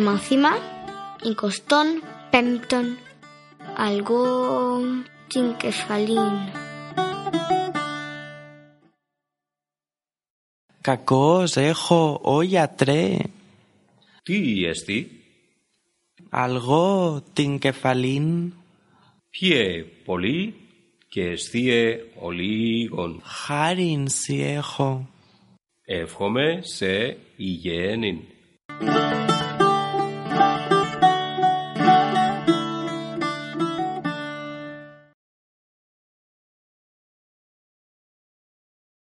Μάθημα 25 Αλγό την κεφαλήν Κακός έχω, ο γιατρέ. Τι εστί, Αλγό την κεφαλήν. πιε πολύ και εστίε ο λίγον. Χάριν σι έχω. Εύχομαι σε υγιένην.